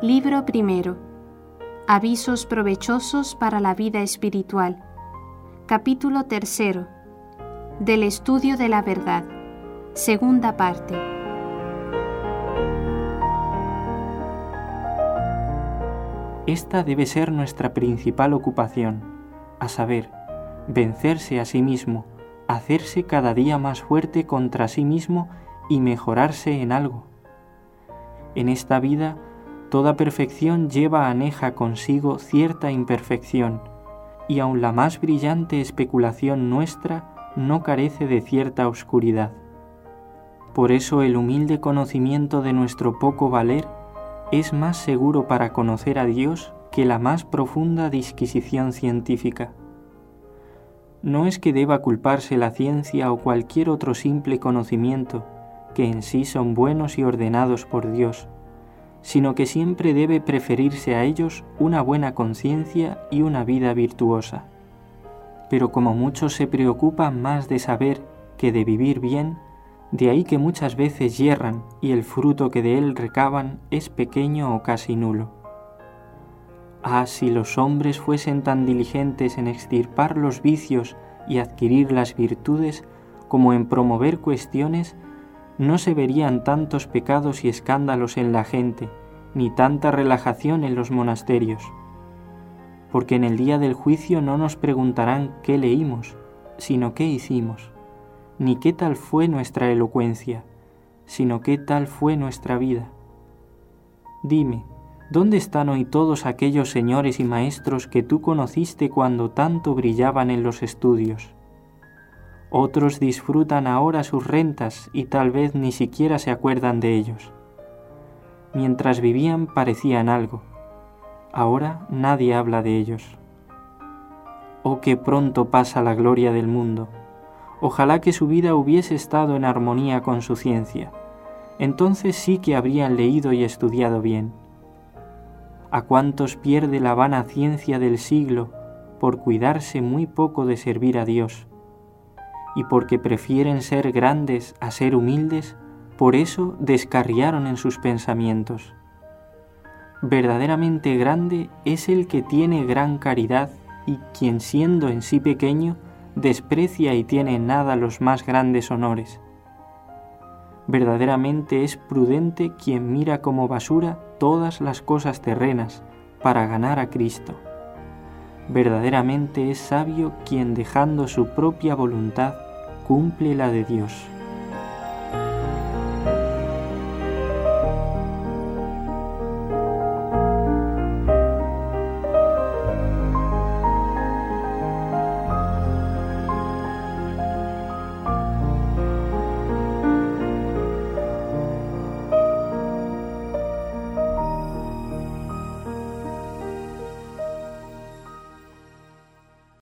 Libro primero. Avisos provechosos para la vida espiritual. Capítulo tercero. Del estudio de la verdad. Segunda parte. Esta debe ser nuestra principal ocupación, a saber, vencerse a sí mismo, hacerse cada día más fuerte contra sí mismo y mejorarse en algo. En esta vida, toda perfección lleva aneja consigo cierta imperfección, y aun la más brillante especulación nuestra no carece de cierta oscuridad. Por eso el humilde conocimiento de nuestro poco valer es más seguro para conocer a Dios que la más profunda disquisición científica. No es que deba culparse la ciencia o cualquier otro simple conocimiento, que en sí son buenos y ordenados por Dios, sino que siempre debe preferirse a ellos una buena conciencia y una vida virtuosa. Pero como muchos se preocupan más de saber que de vivir bien, de ahí que muchas veces yerran y el fruto que de él recaban es pequeño o casi nulo. Ah, si los hombres fuesen tan diligentes en extirpar los vicios y adquirir las virtudes como en promover cuestiones no se verían tantos pecados y escándalos en la gente, ni tanta relajación en los monasterios. Porque en el día del juicio no nos preguntarán qué leímos, sino qué hicimos, ni qué tal fue nuestra elocuencia, sino qué tal fue nuestra vida. Dime, ¿dónde están hoy todos aquellos señores y maestros que tú conociste cuando tanto brillaban en los estudios? Otros disfrutan ahora sus rentas y tal vez ni siquiera se acuerdan de ellos. Mientras vivían parecían algo. Ahora nadie habla de ellos. Oh, qué pronto pasa la gloria del mundo. Ojalá que su vida hubiese estado en armonía con su ciencia. Entonces sí que habrían leído y estudiado bien. ¿A cuántos pierde la vana ciencia del siglo por cuidarse muy poco de servir a Dios? Y porque prefieren ser grandes a ser humildes, por eso descarriaron en sus pensamientos. Verdaderamente grande es el que tiene gran caridad y quien siendo en sí pequeño, desprecia y tiene en nada los más grandes honores. Verdaderamente es prudente quien mira como basura todas las cosas terrenas para ganar a Cristo. Verdaderamente es sabio quien dejando su propia voluntad cumple la de Dios.